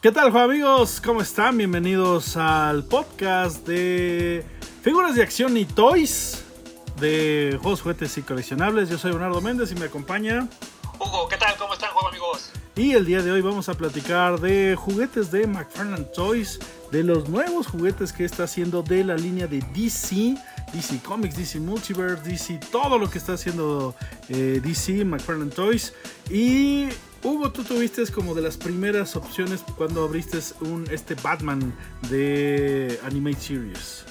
¿Qué tal, amigos? ¿Cómo están? Bienvenidos al podcast de figuras de acción y toys de juegos, juguetes y coleccionables. Yo soy Bernardo Méndez y me acompaña Hugo. ¿Qué tal? ¿Cómo están, juego amigos? Y el día de hoy vamos a platicar de juguetes de McFarlane Toys, de los nuevos juguetes que está haciendo de la línea de DC, DC Comics, DC Multiverse, DC, todo lo que está haciendo eh, DC, McFarlane Toys. Y Hugo, tú tuviste como de las primeras opciones cuando abriste un, este Batman de Animate Series.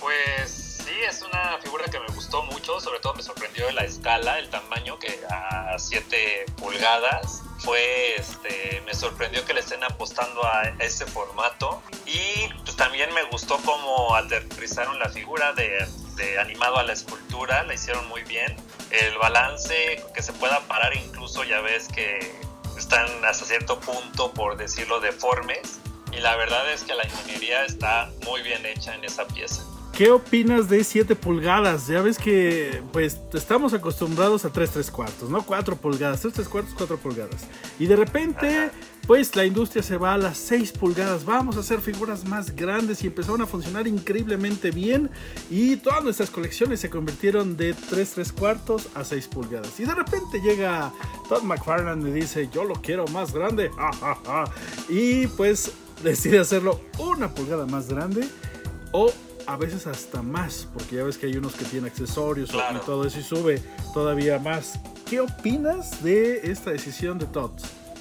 Pues sí, es una figura que me gustó mucho, sobre todo me sorprendió la escala, el tamaño que a 7 pulgadas fue, este, me sorprendió que le estén apostando a ese formato y pues también me gustó cómo aterrizaron la figura de, de animado a la escultura, la hicieron muy bien. El balance que se pueda parar incluso ya ves que están hasta cierto punto, por decirlo, deformes. Y la verdad es que la ingeniería está muy bien hecha en esa pieza. ¿Qué opinas de 7 pulgadas? Ya ves que pues estamos acostumbrados a 3 3 cuartos, ¿no? 4 pulgadas, 3 3 cuartos, 4 pulgadas. Y de repente, pues la industria se va a las 6 pulgadas. Vamos a hacer figuras más grandes y empezaron a funcionar increíblemente bien. Y todas nuestras colecciones se convirtieron de 3 3 cuartos a 6 pulgadas. Y de repente llega Todd McFarlane y dice, yo lo quiero más grande. y pues decide hacerlo una pulgada más grande. O a veces hasta más, porque ya ves que hay unos que tienen accesorios Claro. y todo eso y sube todavía más. ¿Qué opinas de esta decisión de Todd?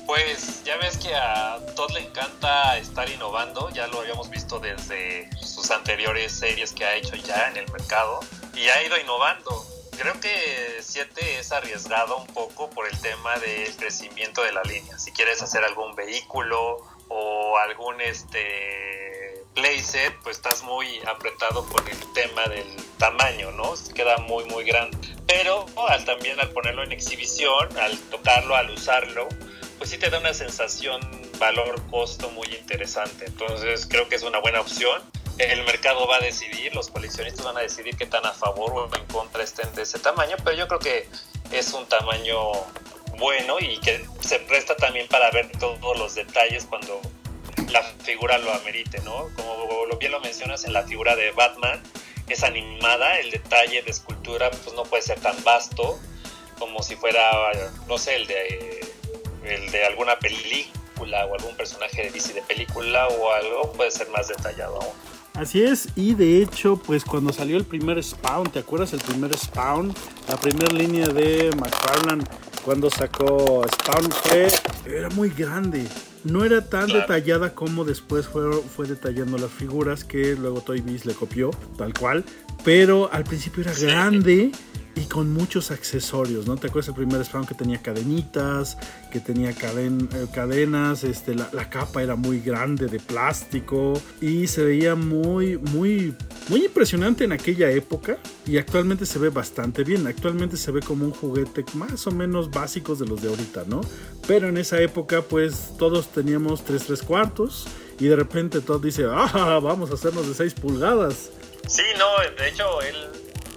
Pues ya ves que a Todd le encanta estar innovando, ya lo habíamos visto desde sus anteriores series que ha hecho ya en el mercado y ha ido innovando. Creo que 7 es arriesgado un poco por el tema del crecimiento de la línea. Si quieres hacer algún vehículo o algún este playset, pues estás muy apretado con el tema del tamaño, ¿no? Queda muy muy grande. Pero al también al ponerlo en exhibición, al tocarlo, al usarlo, sí te da una sensación valor-costo muy interesante. Entonces creo que es una buena opción. El mercado va a decidir, los coleccionistas van a decidir qué tan a favor o en contra estén de ese tamaño, pero yo creo que es un tamaño bueno y que se presta también para ver todos los detalles cuando la figura lo amerite, ¿no? Como bien lo mencionas en la figura de Batman, es animada, el detalle de escultura pues no puede ser tan vasto como si fuera, no sé, el de el de alguna película o algún personaje de DC de película o algo puede ser más detallado aún. Así es, y de hecho, pues cuando salió el primer Spawn, ¿te acuerdas el primer Spawn? La primera línea de McFarlane cuando sacó Spawn fue, era muy grande. No era tan Claro. detallada como después fue, fue detallando las figuras que luego Toy Biz le copió, tal cual. Pero al principio era Sí. grande y con muchos accesorios, ¿no? ¿Te acuerdas el primer Spawn que tenía cadenitas, que tenía caden- eh, cadenas, este, la, la capa era muy grande de plástico y se veía muy, muy, muy impresionante en aquella época y actualmente se ve bastante bien. Actualmente se ve como un juguete más o menos básicos de los de ahorita, ¿no? Pero en esa época pues todos teníamos 3 3 cuartos y de repente todo dice, ah, vamos a hacernos de 6 pulgadas. Sí, no, de hecho él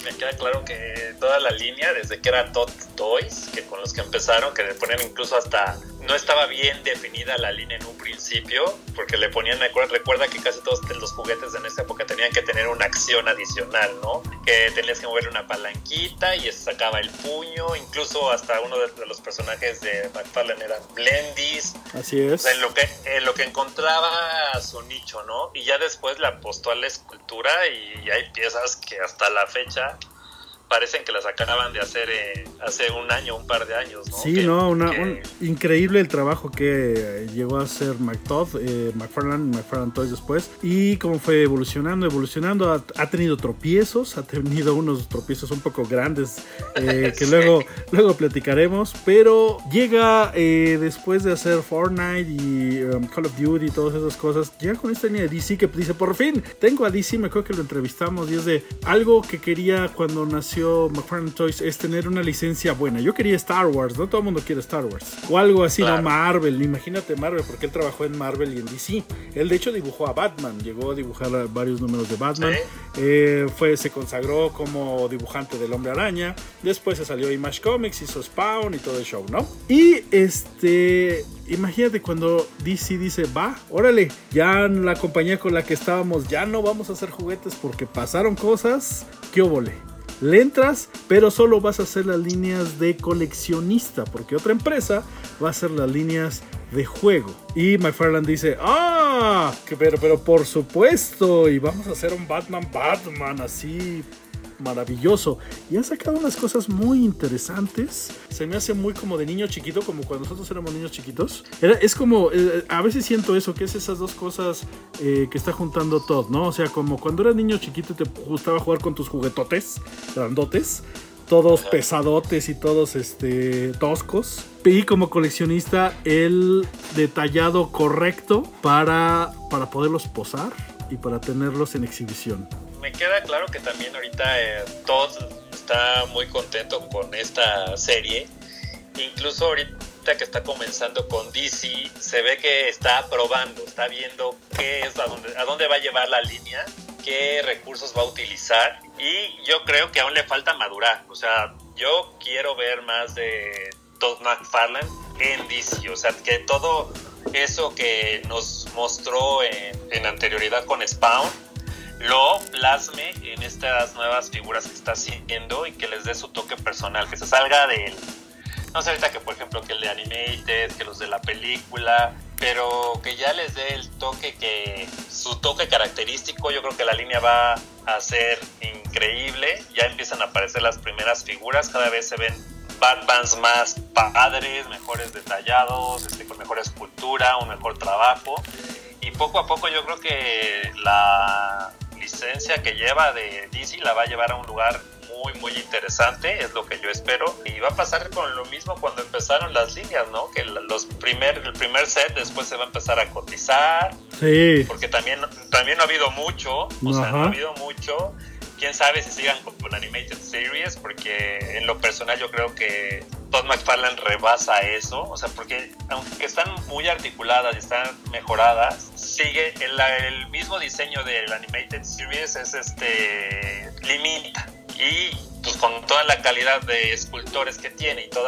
me queda claro que toda la línea, desde que era Tot Toys, que con los que empezaron, que le ponían incluso hasta, no estaba bien definida la línea en un principio, porque le ponían, recuerda, que casi todos los juguetes en esa época tenían que tener una acción adicional, ¿no? Que tenías que moverle una palanquita y sacaba el puño, incluso hasta uno de, de los personajes de McFarlane eran Blendis, Así o es. sea, en lo que, en lo que encontraba su nicho, ¿no? Y ya después le apostó a la escultura y hay piezas que hasta la fecha parecen que las acaban de hacer eh, hace un año, un par de años, ¿no? Sí, Que- no, una, que- un- increíble el trabajo que llegó a hacer McTodd, eh, McFarlane, McFarlane Toys después, y cómo fue evolucionando, evolucionando, ha, ha tenido tropiezos, ha tenido unos tropiezos un poco grandes eh, que Sí. luego, luego platicaremos, pero llega eh, después de hacer Fortnite y um, Call of Duty y todas esas cosas, llega con esta línea de DC que dice, por fin, tengo a DC, me acuerdo que lo entrevistamos y es de algo que quería cuando nació ofreció McFarlane Toys es tener una licencia buena. Yo quería Star Wars, no todo el mundo quiere Star Wars. O algo así, no Marvel. Imagínate Marvel, porque él trabajó en Marvel y en DC. Él de hecho dibujó a Batman, llegó a dibujar varios números de Batman. Eh, fue, se consagró como dibujante del Hombre Araña. Después se salió Image Comics, hizo Spawn y todo el show, ¿no? Y este imagínate cuando DC dice, va, órale, ya la compañía con la que estábamos, ya no vamos a hacer juguetes porque pasaron cosas, qué óvole. Le entras, pero solo vas a hacer las líneas de coleccionista, porque otra empresa va a hacer las líneas de juego. Y McFarland dice, ah, pero, pero por supuesto, y vamos a hacer un Batman Batman así maravilloso y han sacado unas cosas muy interesantes. Se me hace muy como de niño chiquito, como cuando nosotros éramos niños chiquitos. Era, es como, eh, a veces siento eso, que es esas dos cosas eh, que está juntando Todd, ¿no? O sea, como cuando eras niño chiquito y te gustaba jugar con tus juguetotes grandotes todos pesadotes y todos este toscos. Y como coleccionista el detallado correcto para, para poderlos posar y para tenerlos en exhibición me queda claro que también ahorita eh, Todd está muy contento con esta serie. Incluso ahorita que está comenzando con DC, se ve que está probando, está viendo qué es, a dónde, a dónde va a llevar la línea, qué recursos va a utilizar. Y yo creo que aún le falta madurar. O sea, yo quiero ver más de Todd McFarlane en DC. O sea, que todo eso que nos mostró en, en anterioridad con Spawn lo plasme en estas nuevas figuras que está haciendo y que les dé su toque personal, que se salga de no sé ahorita que por ejemplo que el de Animated, que los de la película, pero que ya les dé el toque que su toque característico, yo creo que la línea va a ser increíble, ya empiezan a aparecer las primeras figuras, cada vez se ven Batmans más padres, mejores detallados, este, con mejor escultura, un mejor trabajo. Y poco a poco yo creo que la, licencia que lleva de DC la va a llevar a un lugar muy muy interesante, es lo que yo espero. Y va a pasar con lo mismo cuando empezaron las líneas, ¿no? Que los primer, el primer set después se va a empezar a cotizar. Sí. Porque también, también no ha habido mucho, o sea, no ha habido mucho. Quién sabe si sigan con, con Animated Series, porque en lo personal yo creo que Todd McFarlane rebasa eso, o sea, porque aunque están muy articuladas y están mejoradas, sigue el, mismo diseño del Animated Series es este limita y pues con toda la calidad de escultores que tiene y todo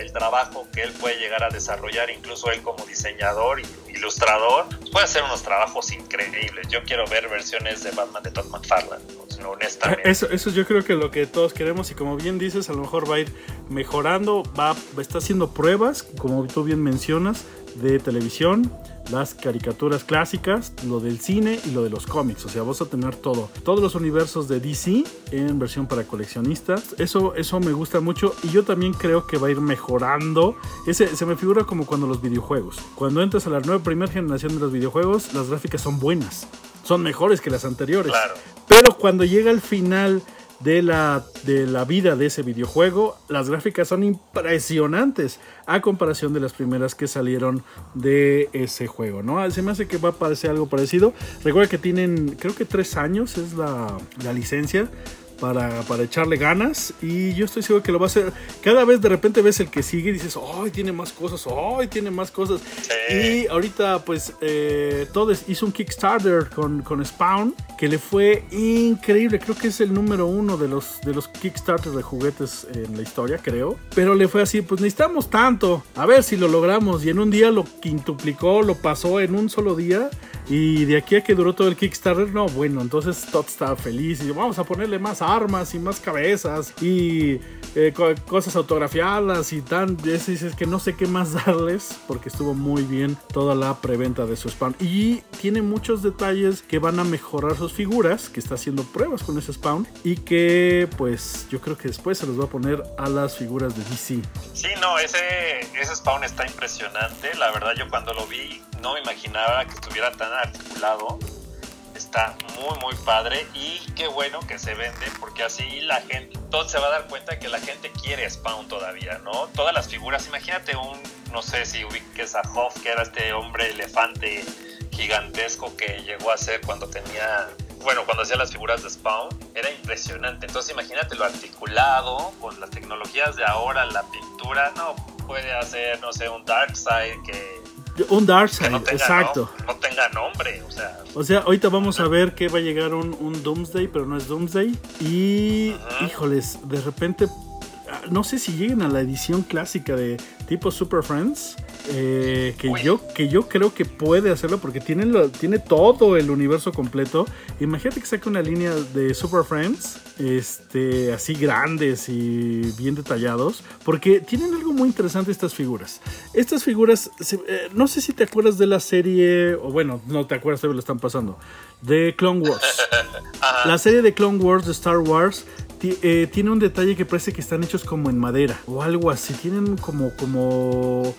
el trabajo que él puede llegar a desarrollar, incluso él como diseñador y ilustrador, puede hacer unos trabajos increíbles. Yo quiero ver versiones de Batman de Todd McFarlane, honestamente. Eso, eso yo creo que lo que todos queremos y como bien dices, a lo mejor va a ir mejorando, va, está haciendo pruebas, como tú bien mencionas, de televisión, las caricaturas clásicas, lo del cine y lo de los cómics. O sea, vas a tener todo. Todos los universos de DC en versión para coleccionistas. Eso, eso me gusta mucho. Y yo también creo que va a ir mejorando. Ese, se me figura como cuando los videojuegos. Cuando entras a la nueva primera generación de los videojuegos, las gráficas son buenas. Son mejores que las anteriores. Pero cuando llega al final de la, de la vida de ese videojuego. Las gráficas son impresionantes a comparación de las primeras que salieron de ese juego, ¿no? Se me hace que va a parecer algo parecido. Recuerda que tienen, creo que tres años es la, la licencia para, para, echarle ganas y yo estoy seguro que lo va a hacer. Cada vez de repente ves el que sigue y dices, ¡ay, tiene más cosas! ¡ay, tiene más cosas! Y ahorita pues eh, todo hizo un Kickstarter con, con Spawn que le fue increíble. Creo que es el número uno de los, de los Kickstarters de juguetes en la historia, creo. Pero le fue así, pues necesitamos tanto. A ver si lo logramos. Y en un día lo quintuplicó, lo pasó en un solo día. Y de aquí a que duró todo el Kickstarter, no, bueno, entonces Todd estaba feliz y vamos a ponerle más armas y más cabezas y eh, cosas autografiadas y tan. Es, que no sé qué más darles porque estuvo muy bien toda la preventa de su spawn. Y tiene muchos detalles que van a mejorar sus figuras, que está haciendo pruebas con ese spawn y que pues yo creo que después se los va a poner a las figuras de DC. Sí, no, ese, ese spawn está impresionante. La verdad yo cuando lo vi no imaginaba que estuviera tan articulado. Muy, muy padre y qué bueno que se vende porque así la gente, todo se va a dar cuenta que la gente quiere Spawn todavía, ¿no? Todas las figuras, imagínate un, no sé si ubiques a Hoff, que era este hombre elefante gigantesco que llegó a ser cuando tenía bueno, cuando hacía las figuras de Spawn, era impresionante. Entonces imagínate lo articulado, con las tecnologías de ahora, la pintura, no, puede hacer, no sé, un Darkseid que... Un Darkseid, exacto. No, tenga nombre, o sea... O sea, ahorita vamos a ver que va a llegar un, un Doomsday, pero no es Doomsday. Y, híjoles, de repente no sé si lleguen a la edición clásica de tipo Super Friends. Eh, que, yo, que yo creo que puede hacerlo porque tiene, tiene todo el universo completo. Imagínate que saque una línea de Super Friends, este, así grandes y bien detallados, porque tienen algo muy interesante estas figuras. Estas figuras, eh, no sé si te acuerdas de la serie, o bueno, no te acuerdas, todavía lo están pasando, de Clone Wars. la serie de Clone Wars de Star Wars eh, tiene un detalle que parece que están hechos como en madera o algo así. Tienen como, como,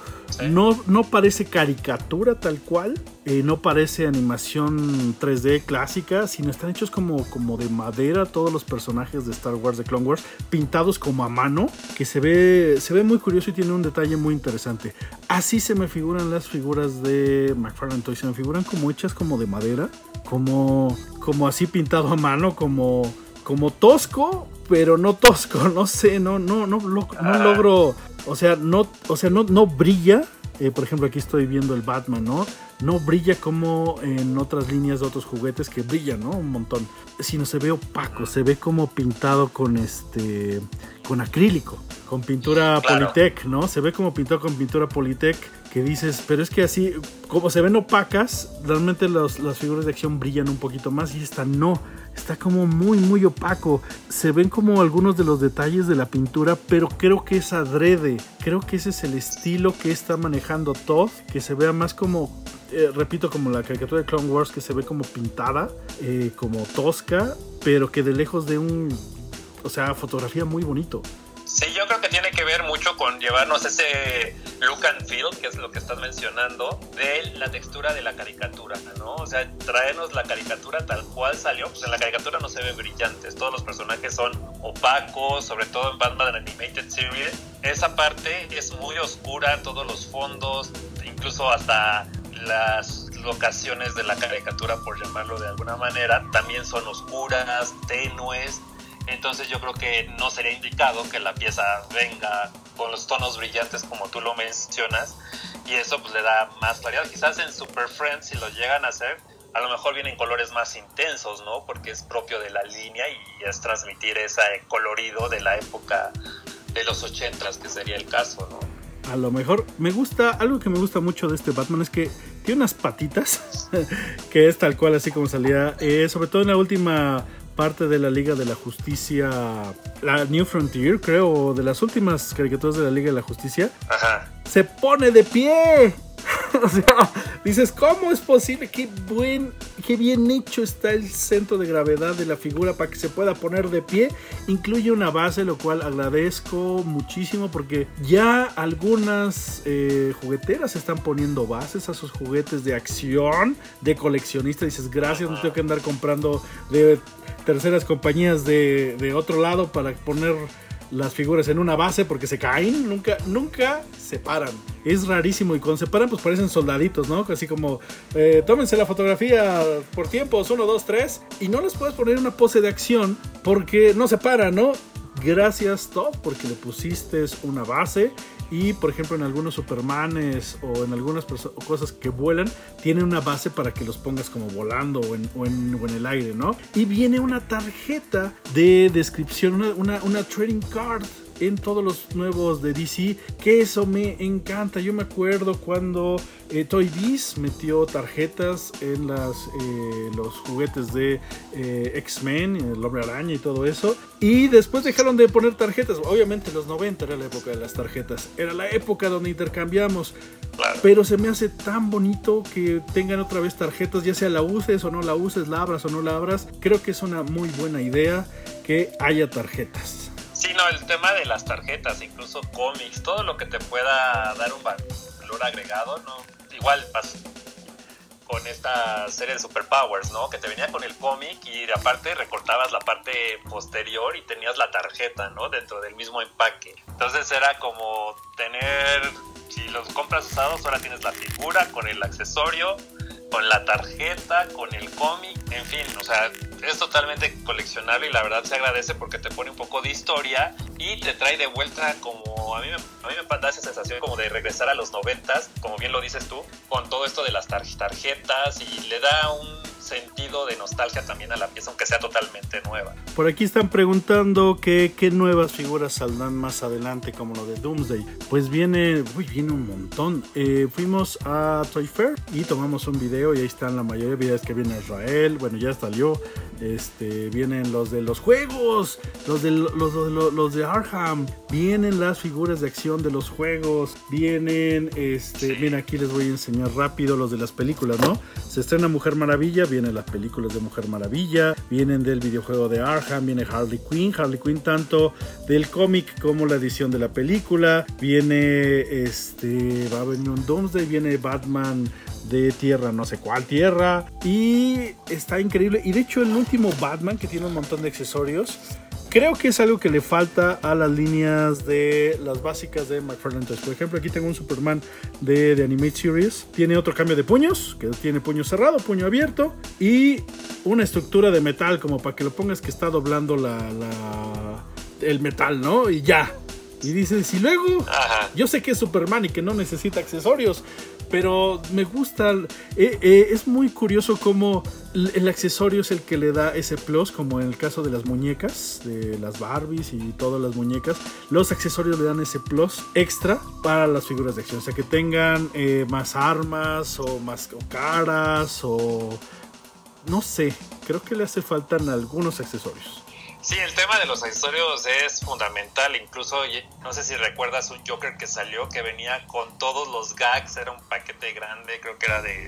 no, no parece caricatura tal cual, eh, no parece animación 3D clásica, sino están hechos como, como de madera todos los personajes de Star Wars, de Clone Wars, pintados como a mano, que se ve, se ve muy curioso y tiene un detalle muy interesante. Así se me figuran las figuras de McFarlane Toys, se me figuran como hechas como de madera, como, como así pintado a mano, como como tosco, pero no tosco, no sé, no, no, no, no, ah. logro, o sea, no, o sea, no, no brilla. Eh, por ejemplo, aquí estoy viendo el Batman, ¿no? No brilla como en otras líneas de otros juguetes que brillan, ¿no? Un montón. Sino se ve opaco, se ve como pintado con este, con acrílico, con pintura Politec, ¿no? Se ve como pintado con pintura Politec que dices, pero es que así, como se ven opacas, realmente las figuras de acción brillan un poquito más y esta no está como muy muy opaco. Se ven como algunos de los detalles de la pintura, pero creo que es adrede. Creo que ese es el estilo que está manejando Todd, que se vea más como eh, repito, como la caricatura de Clone Wars que se ve como pintada, eh, como tosca, pero que de lejos de un, o sea, fotografía muy bonito. Sí, yo creo que tiene que ver mucho con llevarnos ese look and feel, que es lo que estás mencionando, de la textura de la caricatura, ¿no? O sea, traernos la caricatura tal cual salió. Pues en la caricatura no se ven brillantes, todos los personajes son opacos, sobre todo en Batman Animated Series. Esa parte es muy oscura, todos los fondos, incluso hasta las locaciones de la caricatura, por llamarlo de alguna manera, también son oscuras, tenues entonces yo creo que no sería indicado que la pieza venga con los tonos brillantes como tú lo mencionas y eso pues le da más claridad. Quizás en Super Friends si lo llegan a hacer, a lo mejor vienen colores más intensos, ¿no? Porque es propio de la línea y es transmitir ese colorido de la época de los ochentas, que sería el caso, ¿no? A lo mejor me gusta, algo que me gusta mucho de este Batman es que tiene unas patitas, que es tal cual así como salía, eh, sobre todo en la última parte de la Liga de la Justicia, la New Frontier, creo, de las últimas caricaturas de la Liga de la Justicia, se pone de pie. o sea, dices, ¿cómo es posible? Qué buen, qué bien hecho está el centro de gravedad de la figura para que se pueda poner de pie. Incluye una base, lo cual agradezco muchísimo porque ya algunas eh, jugueteras están poniendo bases a sus juguetes de acción, de coleccionista. Dices, gracias, no tengo que andar comprando de terceras compañías de, de otro lado para poner las figuras en una base porque se caen, nunca, nunca se paran. Es rarísimo y cuando se paran pues parecen soldaditos, ¿no? Así como, eh, tómense la fotografía por tiempos, 1, 2, 3, y no les puedes poner una pose de acción porque no se paran, ¿no? Gracias Todd porque le pusiste una base y por ejemplo en algunos Supermanes o en algunas cosas que vuelan, tiene una base para que los pongas como volando o en, el aire, ¿no? Y viene una tarjeta de descripción, una trading card en todos los nuevos de DC, que eso me encanta. Yo me acuerdo cuando eh, Toy Biz metió tarjetas en las, eh, los juguetes de eh, X-Men, el hombre araña y todo eso. Y después dejaron de poner tarjetas. Obviamente los 90 era la época de las tarjetas. Era la época donde intercambiamos. Pero se me hace tan bonito que tengan otra vez tarjetas, ya sea la uses o no la uses, la abras o no la abras. Creo que es una muy buena idea que haya tarjetas. Sí, no, el tema de las tarjetas, incluso cómics, todo lo que te pueda dar un valor agregado, ¿no? Igual pasa con esta serie de Superpowers, ¿no? Que te venía con el cómic y aparte recortabas la parte posterior y tenías la tarjeta, ¿no? Dentro del mismo empaque. Entonces era como tener, si los compras usados, ahora tienes la figura con el accesorio, con la tarjeta, con el cómic, en fin, o sea, es totalmente coleccionable y la verdad se agradece porque te pone un poco de historia y te trae de vuelta como a mí me, a me da esa sensación como de regresar a los noventas, como bien lo dices tú, con todo esto de las tarjetas y le da un sentido de nostalgia también a la pieza, aunque sea totalmente nueva. Por aquí están preguntando que, qué nuevas figuras saldrán más adelante, como lo de Doomsday. Pues viene, uy, viene un montón. Eh, fuimos a Toy Fair y tomamos un video y ahí están la mayoría de videos que viene Israel. Bueno, ya salió. Este, vienen los de los juegos, los de los, los, los, de Arkham, vienen las figuras de acción de los juegos, vienen, este, mira aquí les voy a enseñar rápido los de las películas, ¿no? Se estrena Mujer Maravilla, vienen las películas de Mujer Maravilla, vienen del videojuego de Arkham, viene Harley Quinn, Harley Quinn tanto del cómic como la edición de la película, viene este, va a venir un Doomsday, viene Batman de tierra, no sé cuál tierra. Y está increíble. Y de hecho el último Batman, que tiene un montón de accesorios, creo que es algo que le falta a las líneas de las básicas de McFarlane Por ejemplo, aquí tengo un Superman de, de Animate Series. Tiene otro cambio de puños, que tiene puño cerrado, puño abierto. Y una estructura de metal, como para que lo pongas que está doblando la, el metal, ¿no? Y ya. Y dices, y luego, yo sé que es Superman y que no necesita accesorios, pero me gusta. Eh, eh, es muy curioso cómo el accesorio es el que le da ese plus, como en el caso de las muñecas, de las Barbies y todas las muñecas. Los accesorios le dan ese plus extra para las figuras de acción. O sea, que tengan eh, más armas o más caras o. No sé, creo que le hace falta algunos accesorios. Sí, el tema de los accesorios es fundamental. Incluso, no sé si recuerdas un Joker que salió que venía con todos los gags. Era un paquete grande, creo que era de,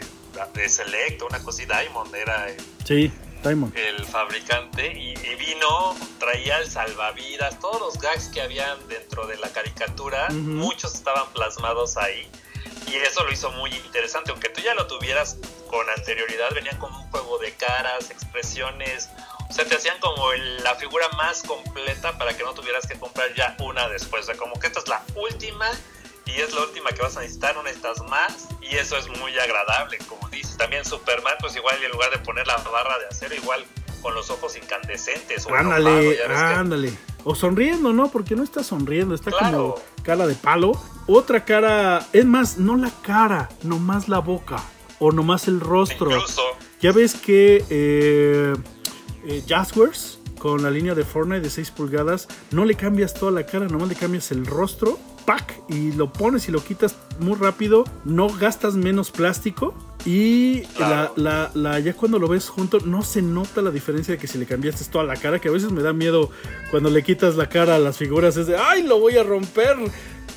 de Select, una cosa y Diamond era. El, sí, Diamond. El fabricante. Y, vino, traía el salvavidas, todos los gags que habían dentro de la caricatura, muchos estaban plasmados ahí. Y eso lo hizo muy interesante. Aunque tú ya lo tuvieras con anterioridad, venían con un juego de caras, expresiones o sea, te hacían como la figura más completa para que no tuvieras que comprar ya una después. O sea, como que esta es la última y es la última que vas a necesitar, no necesitas más. Y eso es muy agradable, como dices. También Superman, pues igual en lugar de poner la barra de acero, igual con los ojos incandescentes. O ándale, ándale. O sonriendo, ¿no? Porque no está sonriendo, está como cara de palo. Otra cara, es más, no la cara, nomás la boca. O nomás el rostro. Incluso. Ya ves que eh, eh, Jazzwares con la línea de Fortnite de 6 pulgadas, no le cambias toda la cara, nomás le cambias el rostro, pack, y lo pones y lo quitas muy rápido, no gastas menos plástico. Y la, la, ya cuando lo ves junto, no se nota la diferencia de que si le cambiaste toda la cara, que a veces me da miedo cuando le quitas la cara a las figuras, es de, ay, lo voy a romper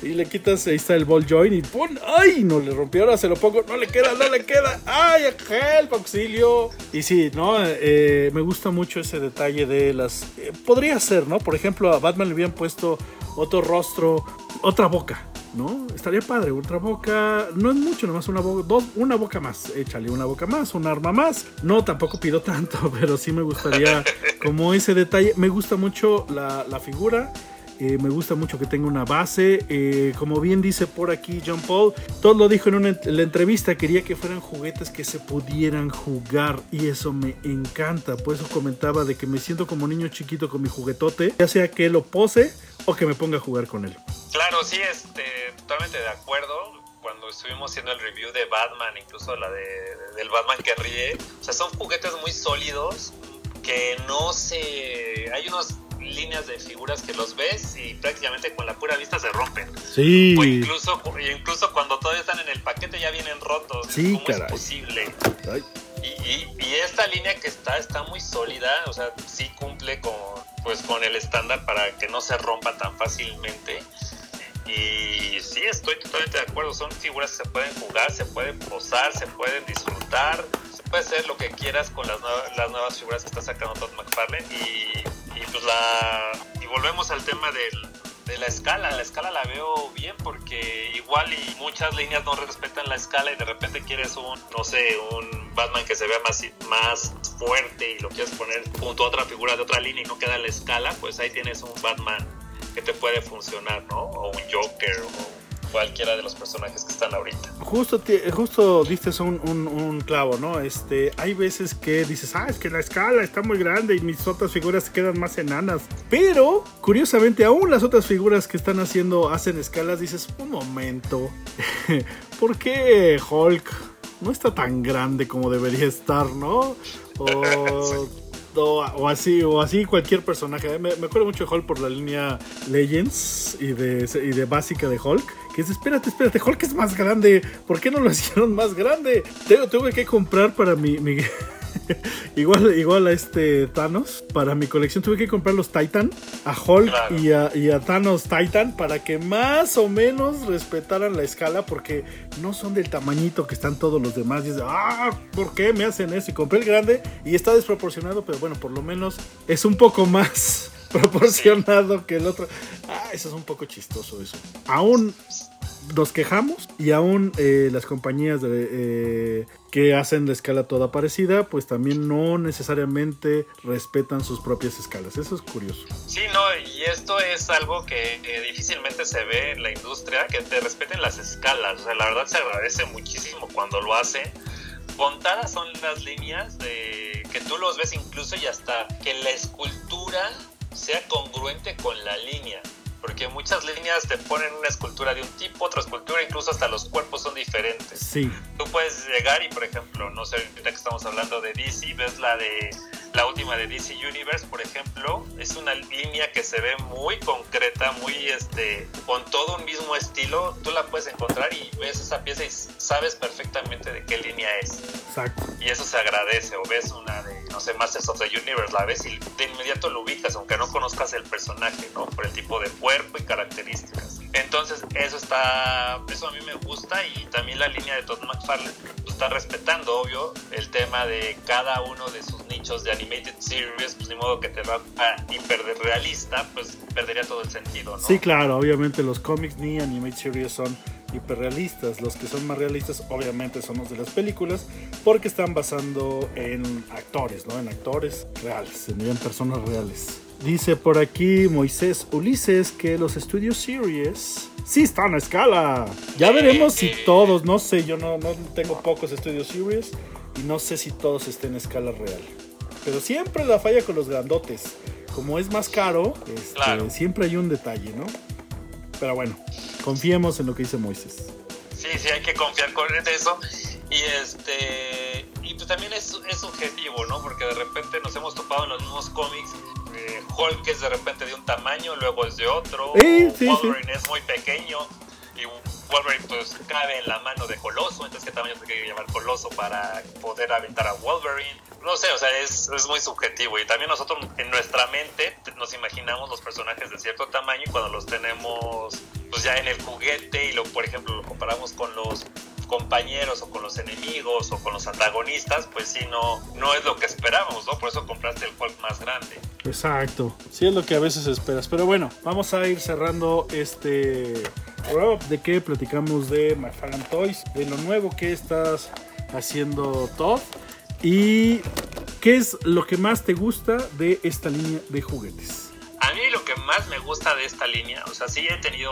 y le quitas, ahí está el ball joint y ¡pum! ¡Ay! No le rompió, ahora se lo pongo, no le queda, no le queda. ¡Ay, help, auxilio! Y sí, ¿no? Eh, me gusta mucho ese detalle de las... Eh, podría ser, ¿no? Por ejemplo, a Batman le habían puesto otro rostro, otra boca. ¿no? Estaría padre, otra boca, no es mucho, nomás una boca, dos, una boca más, échale una boca más, un arma más. No, tampoco pido tanto, pero sí me gustaría como ese detalle. Me gusta mucho la, la figura. Eh, me gusta mucho que tenga una base. Eh, como bien dice por aquí John Paul, todo lo dijo en, una, la entrevista, quería que fueran juguetes que se pudieran jugar y eso me encanta. Por eso comentaba de que me siento como niño chiquito con mi juguetote, ya sea que lo pose o que me ponga a jugar con él. Claro, sí, este, totalmente de acuerdo cuando estuvimos haciendo el review de Batman, incluso la de, del Batman que ríe, o sea, son juguetes muy sólidos que no se... Hay unos líneas de figuras que los ves y prácticamente con la pura vista se rompen. Sí. O incluso, incluso cuando todavía están en el paquete ya vienen rotos. Sí, ¿Cómo es posible? Y, y, esta línea que está está muy sólida, o sea, sí cumple con, pues, con el estándar para que no se rompa tan fácilmente. Y sí, estoy totalmente de acuerdo. Son figuras que se pueden jugar, se pueden posar, se pueden disfrutar. Se puede hacer lo que quieras con las, nuevas, las nuevas figuras que está sacando Todd McFarlane. Y y pues la y volvemos al tema de la escala, la escala la veo bien porque igual y muchas líneas no respetan la escala y de repente quieres un, no sé, un Batman que se vea más, más fuerte y lo quieres poner junto a otra figura de otra línea y no queda la escala, pues ahí tienes un Batman que te puede funcionar, ¿no? O un Joker o cualquiera de los personajes que están ahorita. Justo, justo diste un, un, clavo, ¿no? Este, hay veces que dices, ah, es que la escala está muy grande y mis otras figuras quedan más enanas. Pero, curiosamente, aún las otras figuras que están haciendo hacen escalas, dices, un momento, ¿por qué Hulk no está tan grande como debería estar, ¿no? O, o, así, o así cualquier personaje. Me, acuerdo mucho de Hulk por la línea Legends y de, y de básica de Hulk. Que es, espérate, espérate, Hulk es más grande. ¿Por qué no lo hicieron más grande? Tengo, tuve que comprar para mi, mi igual, igual a este Thanos. Para mi colección tuve que comprar los Titan, a Hulk y, a, Thanos Titan para que más o menos respetaran la escala porque no son del tamañito que están todos los demás. Y es, ah, ¿por qué me hacen eso? Y compré el grande y está desproporcionado, pero bueno, por lo menos es un poco más proporcionado que el otro. Eso es un poco chistoso eso. Aún nos quejamos y aún eh, las compañías de, eh, que hacen la escala toda parecida, pues también no necesariamente respetan sus propias escalas. Eso es curioso. Sí, no, y esto es algo que, difícilmente se ve en la industria, que te respeten las escalas. O sea, la verdad se agradece muchísimo cuando lo hacen. Contadas son las líneas de que tú los ves incluso y hasta que la escultura sea congruente con la línea porque muchas líneas te ponen una escultura de un tipo, otra escultura, incluso hasta los cuerpos son diferentes. Sí. Tú puedes llegar y, por ejemplo, no sé, ahorita que estamos hablando de DC, ves la de la última de DC Universe, por ejemplo, es una línea que se ve muy concreta, muy este, con todo un mismo estilo. Tú la puedes encontrar y ves esa pieza y sabes perfectamente de qué línea es. Exacto. Y eso se agradece. O ves una de, no sé, Masters of the Universe, la ves y de inmediato lo ubicas, aunque no conozcas el personaje, ¿no? Por el tipo de cuerpo y características. Entonces, eso está, eso a mí me gusta y también la línea de Todd McFarlane pues, está respetando, obvio, el tema de cada uno de sus nichos de animated series, pues ni modo que te va a hiperrealista, pues perdería todo el sentido, ¿no? Sí, claro, obviamente los cómics ni animated series son hiperrealistas. Los que son más realistas, obviamente, son los de las películas, porque están basando en actores, ¿no? En actores reales, en personas reales. Dice por aquí Moisés Ulises que los estudios Series sí están a escala. Ya veremos si todos, no sé, yo no, no tengo pocos estudios Series y no sé si todos estén a escala real. Pero siempre la falla con los grandotes. Como es más caro, este, siempre hay un detalle, ¿no? Pero bueno, confiemos en lo que dice Moisés. Sí, sí, hay que confiar con eso. Y este y pues también es, es subjetivo, ¿no? Porque de repente nos hemos topado en los mismos cómics eh, Hulk es de repente de un tamaño, luego es de otro. Wolverine es muy pequeño y Wolverine pues cabe en la mano de Coloso, entonces qué tamaño se quiere llamar Coloso para poder aventar a Wolverine. No sé, o sea, es, es, muy subjetivo y también nosotros en nuestra mente nos imaginamos los personajes de cierto tamaño y cuando los tenemos pues ya en el juguete y lo por ejemplo lo comparamos con los compañeros o con los enemigos o con los antagonistas, pues sí, no, no es lo que esperábamos, ¿no? Por eso compraste el Hulk más grande. Exacto, sí es lo que a veces esperas. Pero bueno, vamos a ir cerrando este de que platicamos de McFarlane Toys, de lo nuevo que estás haciendo Todd y qué es lo que más te gusta de esta línea de juguetes. A mí lo que más me gusta de esta línea, o sea, sí he tenido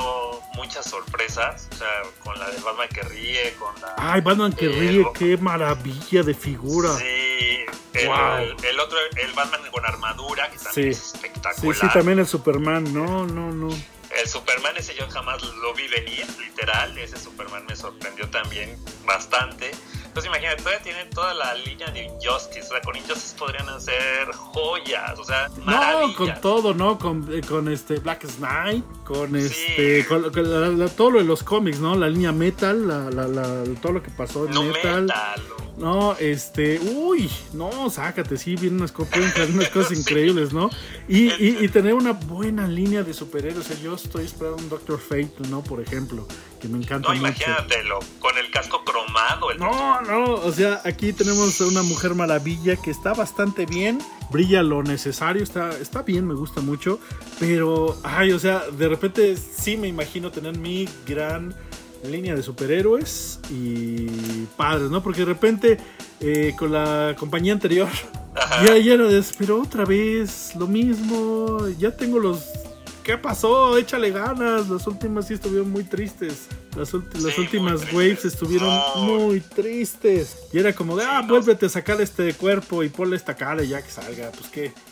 muchas sorpresas, o sea, con la de Batman que ríe, con la... Ay, Batman que ríe, qué maravilla de figura. Sí, el, otro, el Batman con armadura, que también es espectacular. Sí, sí, también el Superman, no, no, no. El Superman ese yo jamás lo vi venir, literal, ese Superman me sorprendió también bastante. Entonces imagínate, todavía tienen toda la línea de Injustice, o sea, con Injustice podrían hacer joyas, o sea, No, con todo, ¿no? Con, eh, con este Black Knight, con este, con, todo lo de los cómics, ¿no? La línea Metal, la, la, todo lo que pasó en Metal. No, este, uy, no, sácate, sí, vienen unas, unas cosas increíbles, ¿no? Y, y, tener una buena línea de superhéroes, o sea, yo estoy esperando un Doctor Fate, ¿no? Por ejemplo que me encanta no, imagínatelo, con el casco cromado. El no, no, o sea, aquí tenemos una mujer maravilla que está bastante bien, brilla lo necesario, está, está bien, me gusta mucho, pero, ay, o sea, de repente sí me imagino tener mi gran línea de superhéroes y padres, ¿no? Porque de repente eh, con la compañía anterior ya, ya era de, pero otra vez lo mismo, ya tengo los ¿qué pasó? Échale ganas. Las últimas sí estuvieron muy tristes. Las, últimas waves estuvieron muy tristes. Y era como de, ah, vuélvete a sacar este cuerpo y ponle esta cara y ya que salga. Pues que.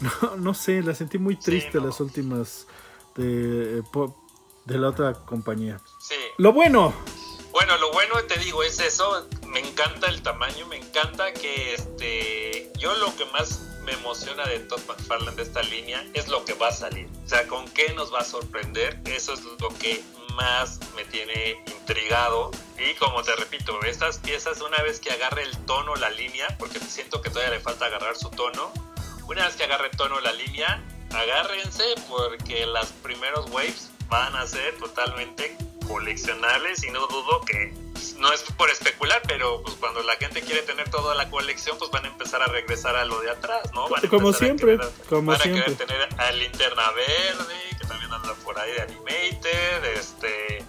No, no sé, la sentí muy triste las últimas de, de la otra compañía. Sí. Lo bueno. Bueno, lo bueno te digo es eso. Me encanta el tamaño, me encanta que este. Yo lo que más me emociona de Todd McFarlane de esta línea es lo que va a salir. O sea, con qué nos va a sorprender. Eso es lo que más me tiene intrigado. Y como te repito, estas piezas, una vez que agarre el tono, la línea, porque siento que todavía le falta agarrar su tono, una vez que agarre tono la línea, agárrense porque las primeros waves van a ser totalmente coleccionables y no dudo que no es por especular, pero pues cuando la gente quiere tener toda la colección, pues van a empezar a regresar a lo de atrás, ¿no? como siempre, como van a querer tener a Linterna Verde, que también anda por ahí de Animated, este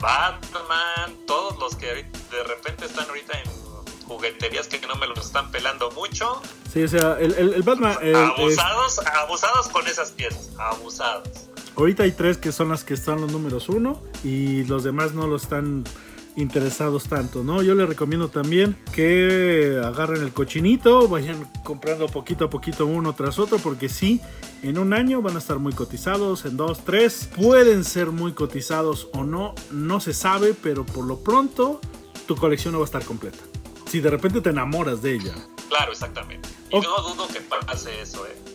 Batman, todos los que de repente están ahorita en jugueterías que no me los están pelando mucho. Sí, o sea, el, el, Batman... abusados, abusados con esas piezas, abusados. Ahorita hay tres que son las que están los números uno y los demás no lo están interesados tanto, ¿no? Yo les recomiendo también que agarren el cochinito, vayan comprando poquito a poquito uno tras otro, porque sí, en un año van a estar muy cotizados, en dos, tres, pueden ser muy cotizados o no, no se sabe, pero por lo pronto tu colección no va a estar completa. Si de repente te enamoras de ella. Claro, exactamente. Y no dudo que pase eso, eh.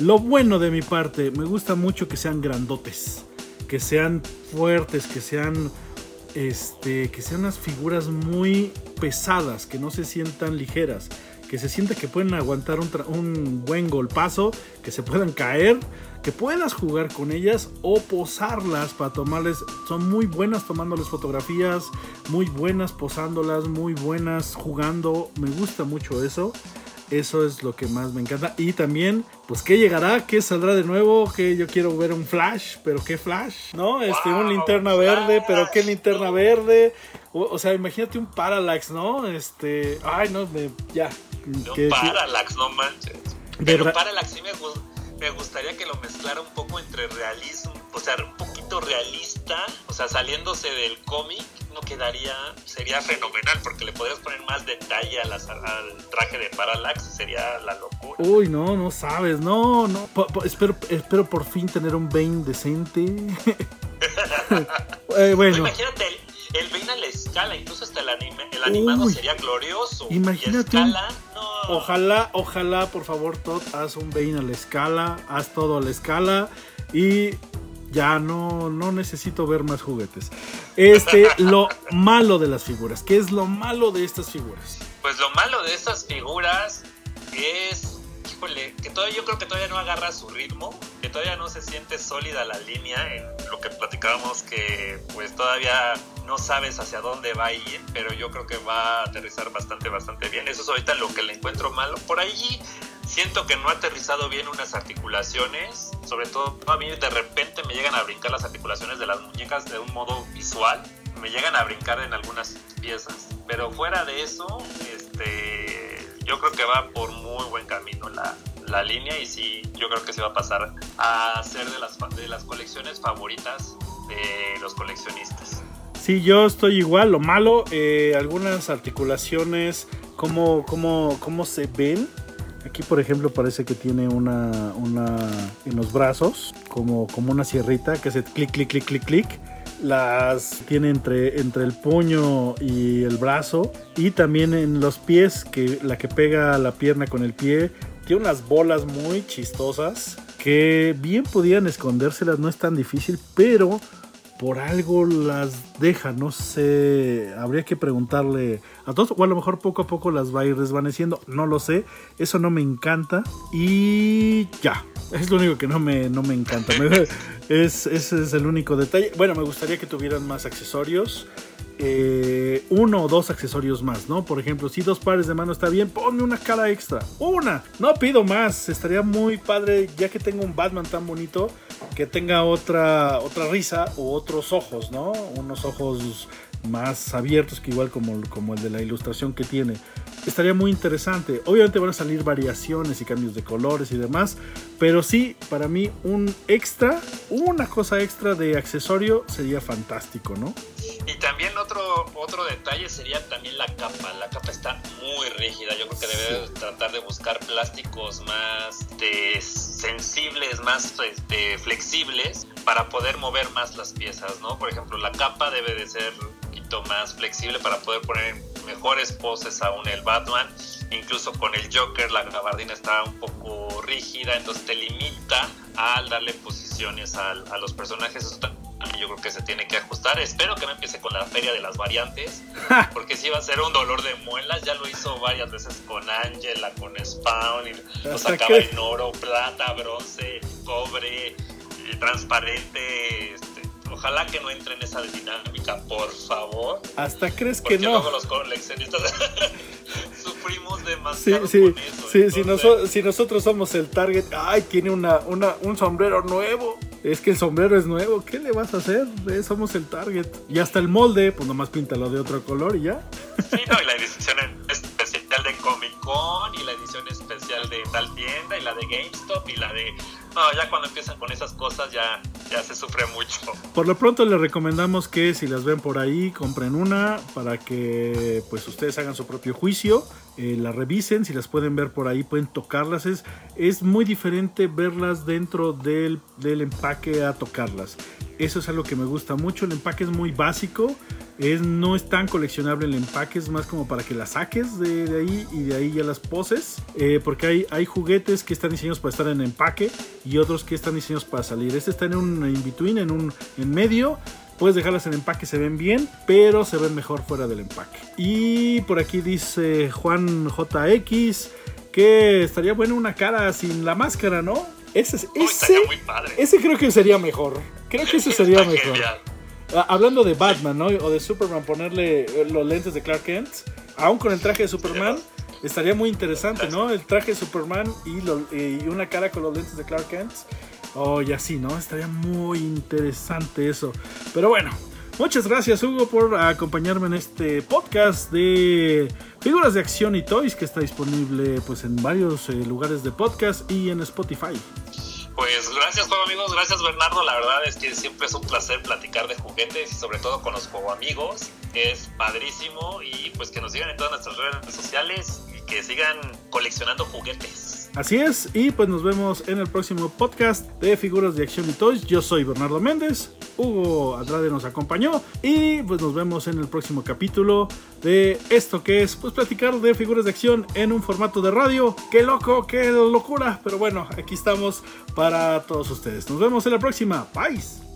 Lo bueno de mi parte, me gusta mucho que sean grandotes, que sean fuertes, que sean este, que sean unas figuras muy pesadas, que no se sientan ligeras, que se sienta que pueden aguantar un, buen golpazo, que se puedan caer, que puedas jugar con ellas o posarlas para tomarles. Son muy buenas tomándoles fotografías, muy buenas posándolas, muy buenas jugando. Me gusta mucho eso. Eso es lo que más me encanta. Y también, pues, ¿qué llegará? ¿Qué saldrá de nuevo? Que yo quiero ver un Flash, pero ¿qué Flash? ¿No? Este, un linterna verde, pero ¿qué linterna verde? O, sea, imagínate un Parallax, ¿no? Este, ay, no, me, ya. Un Parallax, no manches. Pero Parallax sí me gusta me gustaría que lo mezclara un poco entre realismo, o sea, un poquito realista, o sea, saliéndose del cómic, no quedaría, sería fenomenal, porque le podrías poner más detalle al traje de Parallax, sería la locura. Uy, no, no sabes, no, no, espero, espero por fin tener un Bane decente. eh, bueno. imagínate el, Bane a la escala, incluso hasta el, anime, el animado sería glorioso. Imagínate. escala, Ojalá, ojalá, por favor, Todd, haz un Bane a la escala, haz todo a la escala y ya no, no necesito ver más juguetes. Este, lo malo de las figuras. ¿Qué es lo malo de estas figuras? Pues lo malo de estas figuras es que todavía yo creo que todavía no agarra su ritmo, que todavía no se siente sólida la línea en lo que platicábamos que pues todavía no sabes hacia dónde va a ir, pero yo creo que va a aterrizar bastante, bastante bien. Eso es ahorita lo que le encuentro malo. Por ahí siento que no ha aterrizado bien unas articulaciones, sobre todo a mí de repente me llegan a brincar las articulaciones de las muñecas de un modo visual, me llegan a brincar en algunas piezas, pero fuera de eso, este yo creo que va por muy buen camino la, la línea y sí, yo creo que se va a pasar a ser de las, de las colecciones favoritas de los coleccionistas. Sí, yo estoy igual. Lo malo, eh, algunas articulaciones, cómo, cómo, cómo se ven. Aquí, por ejemplo, parece que tiene una, una en los brazos, como, como una sierrita que hace clic, clic, clic, clic, clic. Las tiene entre, entre el puño y el brazo. Y también en los pies que la que pega la pierna con el pie tiene unas bolas muy chistosas que bien podían escondérselas no es tan difícil pero por algo las deja, no sé, habría que preguntarle a todos, o a lo mejor poco a poco las va a ir desvaneciendo, no lo sé, eso no me encanta y ya, es lo único que no me, no me encanta, es, ese es el único detalle, bueno, me gustaría que tuvieran más accesorios, eh, uno o dos accesorios más, ¿no? Por ejemplo, si dos pares de mano está bien, ponme una cara extra. Una. No pido más. Estaría muy padre, ya que tengo un Batman tan bonito, que tenga otra, otra risa o otros ojos, ¿no? Unos ojos más abiertos que igual como, como el de la ilustración que tiene. Estaría muy interesante. Obviamente van a salir variaciones y cambios de colores y demás, pero sí, para mí un extra, una cosa extra de accesorio sería fantástico, ¿no? otro detalle sería también la capa. La capa está muy rígida. Yo creo que debe tratar de buscar plásticos más este, sensibles, más este, flexibles para poder mover más las piezas, ¿no? Por ejemplo, la capa debe de ser poquito más flexible para poder poner mejores poses aún el Batman. Incluso con el Joker la gabardina está un poco rígida, entonces te limita al darle posiciones a, a los personajes. Eso yo creo que se tiene que ajustar. Espero que no empiece con la feria de las variantes, porque si va a ser un dolor de muelas. Ya lo hizo varias veces con Angela, con Spawn, y lo sacaba en oro, plata, bronce, cobre, eh, transparente. Ojalá que no entre en esa dinámica, por favor. Hasta crees que no. Luego los coleccionistas sufrimos demasiado. Sí, sí, sí, si, si, nosotros somos el target, ay, tiene una, una, un sombrero nuevo. Es que el sombrero es nuevo, ¿qué le vas a hacer? Eh, somos el target. Y hasta el molde, pues nomás píntalo de otro color y ya. Sí, no, y la edición especial de Comic Con, y la edición especial de tal tienda, y la de GameStop, y la de no, ya cuando empiezan con esas cosas ya, ya se sufre mucho. Por lo pronto les recomendamos que si las ven por ahí, compren una para que pues ustedes hagan su propio juicio, eh, la revisen, si las pueden ver por ahí, pueden tocarlas. Es, es muy diferente verlas dentro del, del empaque a tocarlas. Eso es algo que me gusta mucho. El empaque es muy básico. Es, no es tan coleccionable el empaque, es más como para que la saques de, ahí y de ahí ya las poses. Eh, porque hay, hay juguetes que están diseñados para estar en empaque y otros que están diseñados para salir. Este está en un in-between, en un en medio. Puedes dejarlas en empaque, se ven bien, pero se ven mejor fuera del empaque. Y por aquí dice Juan JX que estaría bueno una cara sin la máscara, ¿no? Ese, ese, ese creo que sería mejor. Creo que ese sería mejor. Hablando de Batman, ¿no? O de Superman, ponerle eh, los lentes de Clark Kent, aún con el traje de Superman, estaría muy interesante, ¿no? El traje de Superman y, una cara con los lentes de Clark Kent. Oh, y así, ¿no? Estaría muy interesante eso. Pero bueno, muchas gracias Hugo por acompañarme en este podcast de figuras de acción y toys que está disponible pues en varios eh, lugares de podcast y en Spotify. Pues gracias, juego amigos. Gracias, Bernardo. La verdad es que siempre es un placer platicar de juguetes y sobre todo con los juego amigos. Es padrísimo y pues que nos sigan en todas nuestras redes sociales y que sigan coleccionando juguetes. Así es, y pues nos vemos en el próximo podcast de Figuras de Acción y Toys. Yo soy Bernardo Méndez, Hugo Andrade nos acompañó y pues nos vemos en el próximo capítulo de esto que es pues platicar de figuras de acción en un formato de radio. ¡Qué loco, qué locura! Pero bueno, aquí estamos para todos ustedes. Nos vemos en la próxima. Bye.